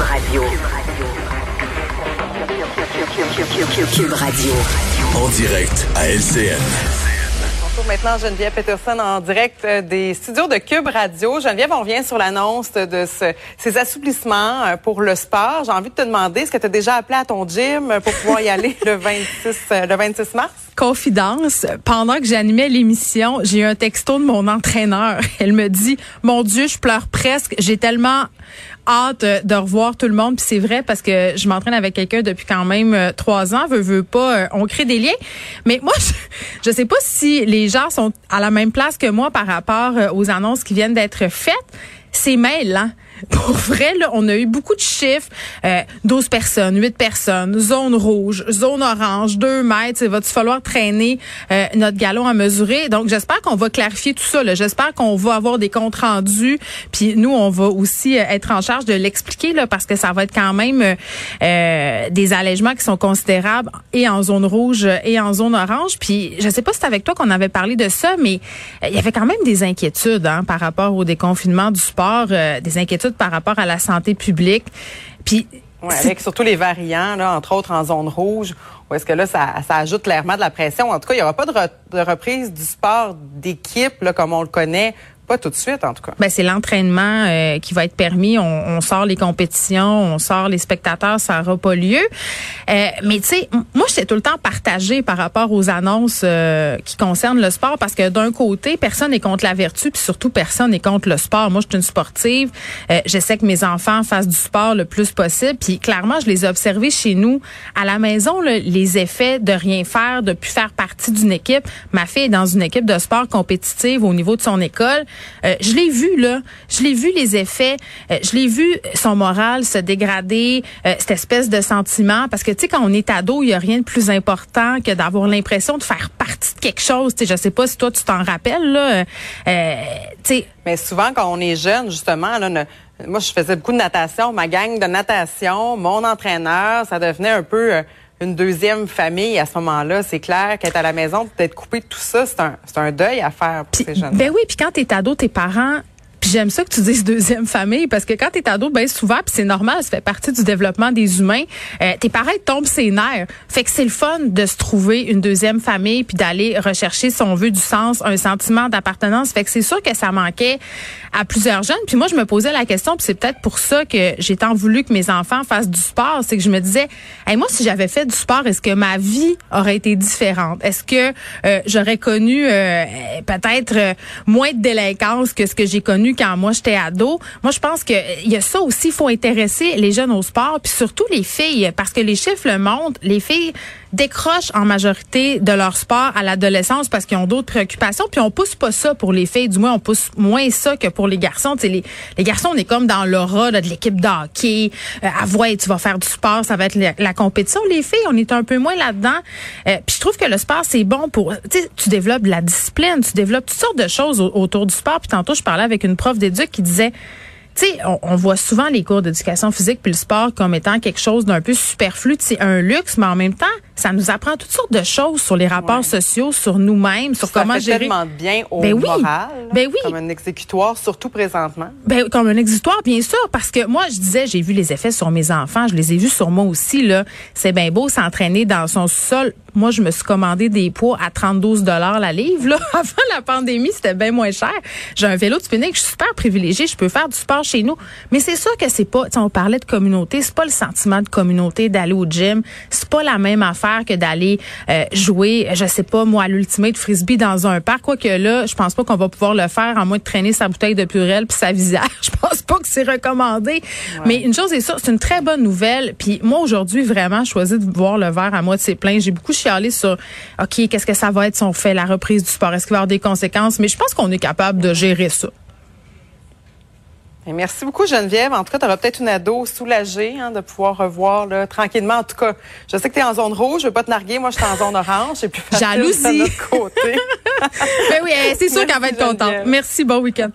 Cube Radio. Cube Radio. En direct à LCN. Bonjour maintenant Geneviève Peterson en direct euh, des studios de Cube Radio. Geneviève, on revient sur l'annonce de ce- ces assouplissements euh, pour le sport. J'ai envie de te demander, est-ce que tu as déjà appelé à ton gym pour pouvoir y aller le 26, euh, le 26 mars? confidence, pendant que j'animais l'émission, j'ai eu un texto de mon entraîneur. Elle me dit, mon Dieu, je pleure presque. J'ai tellement hâte euh, de revoir tout le monde. Puis c'est vrai parce que je m'entraîne avec quelqu'un depuis quand même euh, trois ans. Veux, veux pas, euh, on crée des liens. Mais moi, je, je sais pas si les gens sont à la même place que moi par rapport aux annonces qui viennent d'être faites. C'est mêlant. Pour vrai, là, on a eu beaucoup de chiffres. Euh, 12 personnes, 8 personnes, zone rouge, zone orange, 2 mètres. Il va-tu falloir traîner euh, notre galon à mesurer? Donc, j'espère qu'on va clarifier tout ça. J'espère qu'on va avoir des comptes rendus. Puis nous, on va aussi euh, être en charge de l'expliquer parce que ça va être quand même euh, euh, des allègements qui sont considérables et en zone rouge et en zone orange. Puis je sais pas si c'est avec toi qu'on avait parlé de ça, mais il y avait quand même des inquiétudes hein, par rapport au déconfinement du sport, des inquiétudes par rapport à la santé publique. Puis c'est- avec surtout les variants, là, entre autres en zone rouge, où est-ce que là, ça, ça ajoute clairement de la pression. En tout cas, il n'y aura pas de, re- de reprise du sport d'équipe, comme on le connaît, pas tout de suite, en tout cas. Ben, c'est l'entraînement euh, qui va être permis. On, on sort les compétitions, on sort les spectateurs, ça n'aura pas lieu. Euh, mais tu sais, moi, j'étais tout le temps partagée par rapport aux annonces euh, qui concernent le sport parce que d'un côté, personne n'est contre la vertu, puis surtout personne n'est contre le sport. Moi, je suis une sportive. Euh, J'essaie que mes enfants fassent du sport le plus possible. Puis clairement, je les ai observés chez nous à la maison, là, les effets de rien faire, de plus faire partie d'une équipe. Ma fille est dans une équipe de sport compétitive au niveau de son école. Euh, je l'ai vu là, je l'ai vu les effets, Euh, je l'ai vu son moral se dégrader, euh, cette espèce de sentiment. Parce que tu sais quand on est ado, il y a rien de plus important que d'avoir l'impression de faire partie de quelque chose. Tu sais, je sais pas si toi tu t'en rappelles là, euh, tu sais. Mais souvent, quand on est jeune, justement, là, moi, je faisais beaucoup de natation. Ma gang de natation, mon entraîneur, ça devenait un peu euh, une deuxième famille à ce moment-là. C'est clair qu'être à la maison, d'être coupé de tout ça, c'est un, c'est un deuil à faire pour ces jeunes. ben oui, puis quand t'es ado, tes parents. Puis j'aime ça que tu dises deuxième famille parce que quand t'es ado, ben souvent, puis c'est normal, ça fait partie du développement des humains. euh, tes parents tombent ses nerfs. Fait que c'est le fun de se trouver une deuxième famille puis d'aller rechercher si on veut du sens, un sentiment d'appartenance. Fait que c'est sûr que ça manquait à plusieurs jeunes. Puis moi, je me posais la question, puis c'est peut-être pour ça que j'ai tant voulu que mes enfants fassent du sport, c'est que je me disais, hey, moi, si j'avais fait du sport, est-ce que ma vie aurait été différente? Est-ce que euh, j'aurais connu euh, peut-être euh, moins de délinquance que ce que j'ai connu quand moi j'étais ado Moi, je pense que euh, il y a ça aussi, il faut intéresser les jeunes au sport, puis surtout les filles, parce que les chiffres le montrent, les filles décrochent en majorité de leur sport à l'adolescence parce qu'ils ont d'autres préoccupations. Puis on pousse pas ça pour les filles, du moins on pousse moins ça que pour les garçons. Tu sais, les, les garçons, on est comme dans l'aura de l'équipe de hockey. Euh, ah ouais, tu vas faire du sport, ça va être la, compétition. Les filles, on est un peu moins là-dedans. Euh, puis je trouve que le sport c'est bon pour, tu sais, tu développes de la discipline, tu développes toutes sortes de choses au- autour du sport. Puis tantôt je parlais avec une prof d'éduc qui disait tu sais, on, on voit souvent les cours d'éducation physique puis le sport comme étant quelque chose d'un peu superflu, c'est un luxe, mais en même temps, ça nous apprend toutes sortes de choses sur les rapports Ouais. sociaux, sur nous-mêmes, sur ça comment fait gérer. tellement de bien au Ben oui. moral, Ben oui. comme un exécutoire, surtout présentement. Ben, comme un exutoire, bien sûr, parce que moi, je disais, j'ai vu les effets sur mes enfants, je les ai vus sur moi aussi, là. C'est bien beau s'entraîner dans son sol. Moi, je me suis commandé des poids à 32 dollars la livre, là. Avant la pandémie, c'était bien moins cher. J'ai un vélo de spinning, je suis super privilégiée, je peux faire du sport chez nous. Mais c'est sûr que c'est pas, on parlait de communauté, c'est pas le sentiment de communauté d'aller au gym. C'est pas la même affaire que d'aller euh, jouer, je sais pas, moi, à l'ultimate frisbee dans un parc. Quoique là, je pense pas qu'on va pouvoir le faire à moins de traîner sa bouteille de purée puis sa visage. Je pense pas que c'est recommandé. Mais une chose est sûre, c'est une très bonne nouvelle. Puis moi, aujourd'hui, vraiment, je choisis de voir le verre à moitié plein. J'ai beaucoup chialé sur, OK, qu'est-ce que ça va être si on fait la reprise du sport? Est-ce qu'il va y avoir des conséquences? Mais je pense qu'on est capable de gérer ça. Et merci beaucoup, Geneviève. En tout cas, tu auras peut-être une ado soulagée hein, de pouvoir revoir là, tranquillement. En tout cas, je sais que tu es en zone rouge, je veux pas te narguer. Moi, je suis en zone orange. Plus facile Jalousie. de notre côté. Ben oui, eh, c'est sûr qu'elle va être contente. Merci, bon week-end.